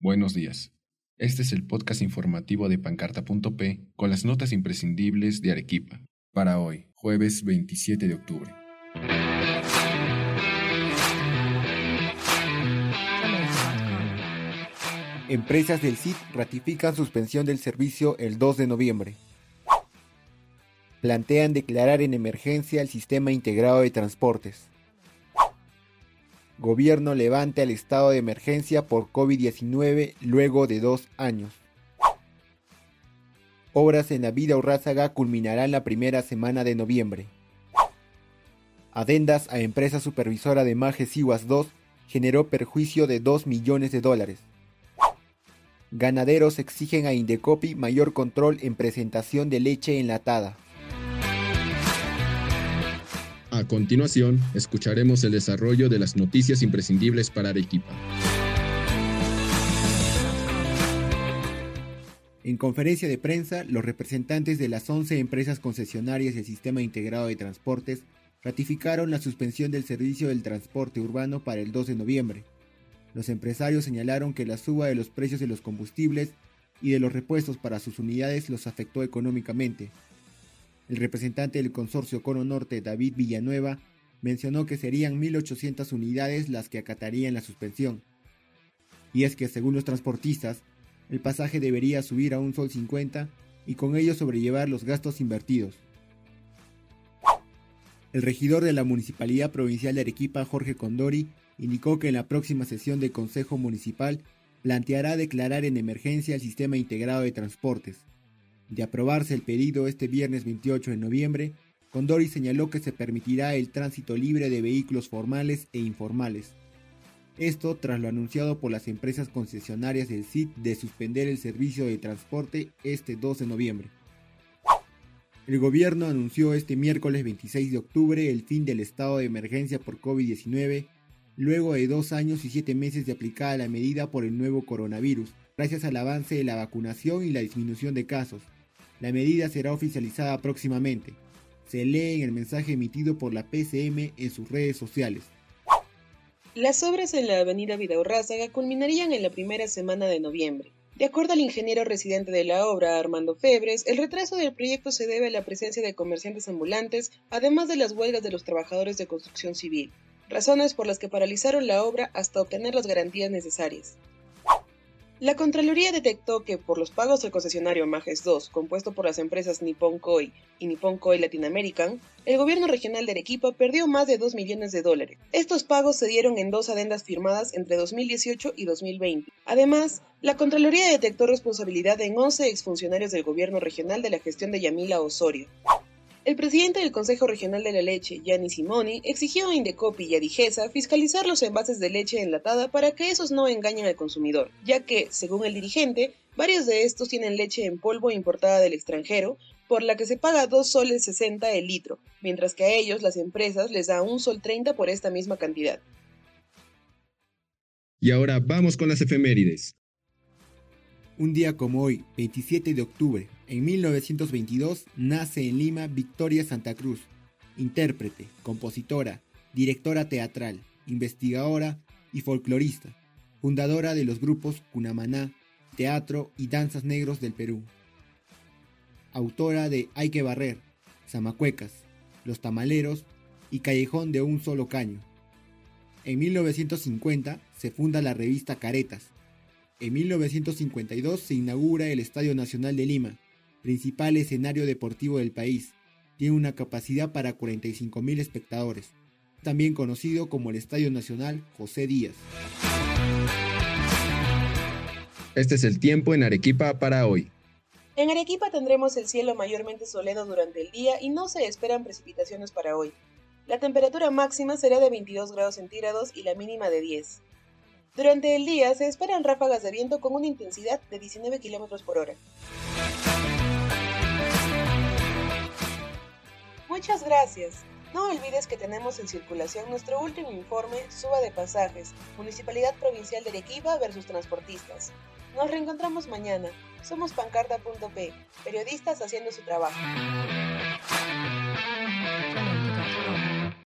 Buenos días. Este es el podcast informativo de Pancarta.p con las notas imprescindibles de Arequipa. Para hoy, jueves 27 de octubre. Empresas del CIT ratifican suspensión del servicio el 2 de noviembre. Plantean declarar en emergencia el sistema integrado de transportes. Gobierno levanta el estado de emergencia por COVID-19 luego de dos años. Obras en la vida Urrázaga culminarán la primera semana de noviembre. Adendas a empresa supervisora de Majes Iguas 2 generó perjuicio de 2 millones de dólares. Ganaderos exigen a Indecopi mayor control en presentación de leche enlatada. A continuación, escucharemos el desarrollo de las noticias imprescindibles para Arequipa. En conferencia de prensa, los representantes de las 11 empresas concesionarias del Sistema Integrado de Transportes ratificaron la suspensión del servicio del transporte urbano para el 2 de noviembre. Los empresarios señalaron que la suba de los precios de los combustibles y de los repuestos para sus unidades los afectó económicamente, el representante del consorcio Cono Norte, David Villanueva, mencionó que serían 1.800 unidades las que acatarían la suspensión. Y es que, según los transportistas, el pasaje debería subir a un sol 50 y con ello sobrellevar los gastos invertidos. El regidor de la Municipalidad Provincial de Arequipa, Jorge Condori, indicó que en la próxima sesión del Consejo Municipal planteará declarar en emergencia el sistema integrado de transportes, de aprobarse el pedido este viernes 28 de noviembre, Condori señaló que se permitirá el tránsito libre de vehículos formales e informales. Esto tras lo anunciado por las empresas concesionarias del CIT de suspender el servicio de transporte este 2 de noviembre. El gobierno anunció este miércoles 26 de octubre el fin del estado de emergencia por COVID-19, luego de dos años y siete meses de aplicada la medida por el nuevo coronavirus, gracias al avance de la vacunación y la disminución de casos. La medida será oficializada próximamente. Se lee en el mensaje emitido por la PCM en sus redes sociales. Las obras en la avenida Vidaurrázaga culminarían en la primera semana de noviembre. De acuerdo al ingeniero residente de la obra, Armando Febres, el retraso del proyecto se debe a la presencia de comerciantes ambulantes, además de las huelgas de los trabajadores de construcción civil, razones por las que paralizaron la obra hasta obtener las garantías necesarias. La Contraloría detectó que por los pagos del concesionario Majes 2, compuesto por las empresas Nippon Koi y Nippon Koi Latin American, el gobierno regional de Arequipa perdió más de 2 millones de dólares. Estos pagos se dieron en dos adendas firmadas entre 2018 y 2020. Además, la Contraloría detectó responsabilidad en 11 exfuncionarios del gobierno regional de la gestión de Yamila Osorio. El presidente del Consejo Regional de la Leche, Gianni Simoni, exigió a Indecopi y a Digesa fiscalizar los envases de leche enlatada para que esos no engañen al consumidor, ya que, según el dirigente, varios de estos tienen leche en polvo importada del extranjero, por la que se paga 2 soles 60 el litro, mientras que a ellos las empresas les da 1 sol 30 por esta misma cantidad. Y ahora vamos con las efemérides. Un día como hoy, 27 de octubre, en 1922, nace en Lima Victoria Santa Cruz, intérprete, compositora, directora teatral, investigadora y folclorista, fundadora de los grupos Cunamaná, Teatro y Danzas Negros del Perú. Autora de Hay que barrer, Zamacuecas, Los Tamaleros y Callejón de un solo caño. En 1950 se funda la revista Caretas, en 1952 se inaugura el Estadio Nacional de Lima, principal escenario deportivo del país. Tiene una capacidad para 45.000 espectadores, también conocido como el Estadio Nacional José Díaz. Este es el tiempo en Arequipa para hoy. En Arequipa tendremos el cielo mayormente soleado durante el día y no se esperan precipitaciones para hoy. La temperatura máxima será de 22 grados centígrados y la mínima de 10. Durante el día se esperan ráfagas de viento con una intensidad de 19 km por hora. Muchas gracias. No olvides que tenemos en circulación nuestro último informe Suba de Pasajes, Municipalidad Provincial de Arequipa versus Transportistas. Nos reencontramos mañana. Somos pancarta.p, periodistas haciendo su trabajo.